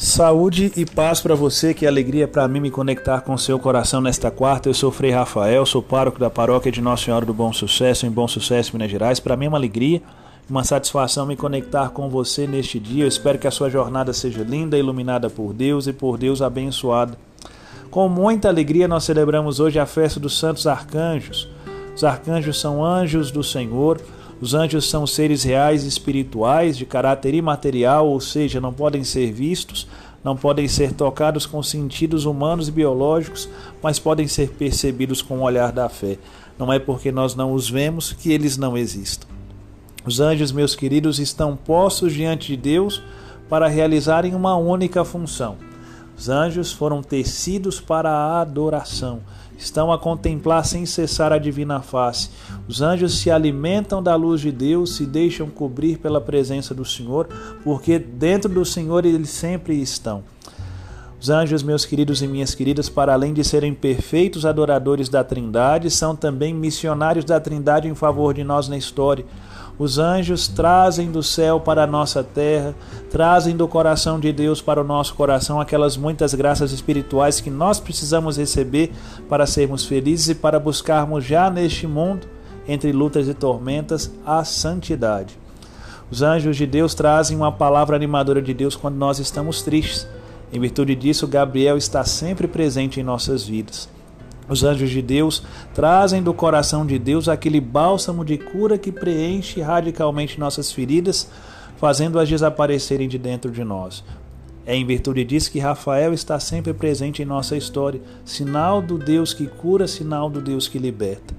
Saúde e paz para você, que alegria para mim me conectar com seu coração nesta quarta. Eu sou Frei Rafael, sou pároco da paróquia de Nossa Senhora do Bom Sucesso, em Bom Sucesso, Minas Gerais. Para mim é uma alegria, uma satisfação me conectar com você neste dia. Eu espero que a sua jornada seja linda, iluminada por Deus e por Deus abençoada. Com muita alegria, nós celebramos hoje a festa dos Santos Arcanjos. Os arcanjos são anjos do Senhor os anjos são seres reais e espirituais, de caráter imaterial, ou seja, não podem ser vistos, não podem ser tocados com sentidos humanos e biológicos, mas podem ser percebidos com o olhar da fé. Não é porque nós não os vemos que eles não existam. Os anjos, meus queridos, estão postos diante de Deus para realizarem uma única função. Os anjos foram tecidos para a adoração estão a contemplar sem cessar a divina face. Os anjos se alimentam da luz de Deus, se deixam cobrir pela presença do Senhor, porque dentro do Senhor eles sempre estão. Os anjos, meus queridos e minhas queridas, para além de serem perfeitos adoradores da Trindade, são também missionários da Trindade em favor de nós na história. Os anjos trazem do céu para a nossa terra, trazem do coração de Deus para o nosso coração aquelas muitas graças espirituais que nós precisamos receber para sermos felizes e para buscarmos já neste mundo, entre lutas e tormentas, a santidade. Os anjos de Deus trazem uma palavra animadora de Deus quando nós estamos tristes. Em virtude disso, Gabriel está sempre presente em nossas vidas. Os anjos de Deus trazem do coração de Deus aquele bálsamo de cura que preenche radicalmente nossas feridas, fazendo-as desaparecerem de dentro de nós. É em virtude disso que Rafael está sempre presente em nossa história, sinal do Deus que cura, sinal do Deus que liberta.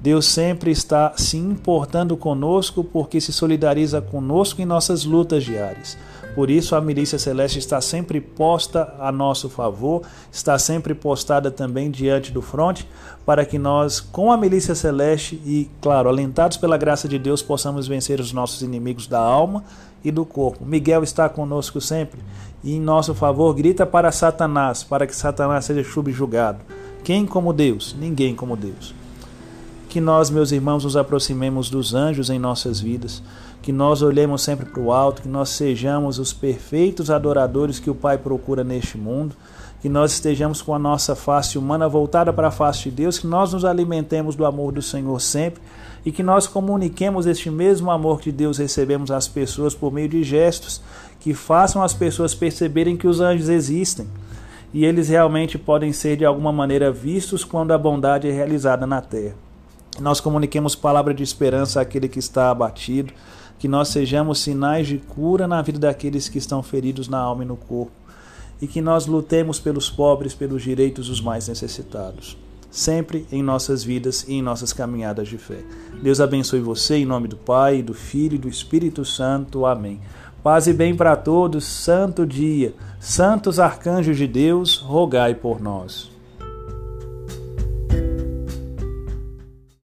Deus sempre está se importando conosco porque se solidariza conosco em nossas lutas diárias. Por isso, a milícia celeste está sempre posta a nosso favor, está sempre postada também diante do fronte, para que nós, com a milícia celeste e, claro, alentados pela graça de Deus, possamos vencer os nossos inimigos da alma e do corpo. Miguel está conosco sempre e, em nosso favor, grita para Satanás, para que Satanás seja subjugado. Quem como Deus? Ninguém como Deus que nós, meus irmãos, nos aproximemos dos anjos em nossas vidas, que nós olhemos sempre para o alto, que nós sejamos os perfeitos adoradores que o Pai procura neste mundo, que nós estejamos com a nossa face humana voltada para a face de Deus, que nós nos alimentemos do amor do Senhor sempre. E que nós comuniquemos este mesmo amor que Deus recebemos às pessoas por meio de gestos. Que façam as pessoas perceberem que os anjos existem. E eles realmente podem ser de alguma maneira vistos quando a bondade é realizada na terra nós comuniquemos palavra de esperança àquele que está abatido, que nós sejamos sinais de cura na vida daqueles que estão feridos na alma e no corpo, e que nós lutemos pelos pobres, pelos direitos dos mais necessitados, sempre em nossas vidas e em nossas caminhadas de fé. Deus abençoe você em nome do Pai, do Filho e do Espírito Santo. Amém. Paz e bem para todos, santo dia. Santos arcanjos de Deus, rogai por nós.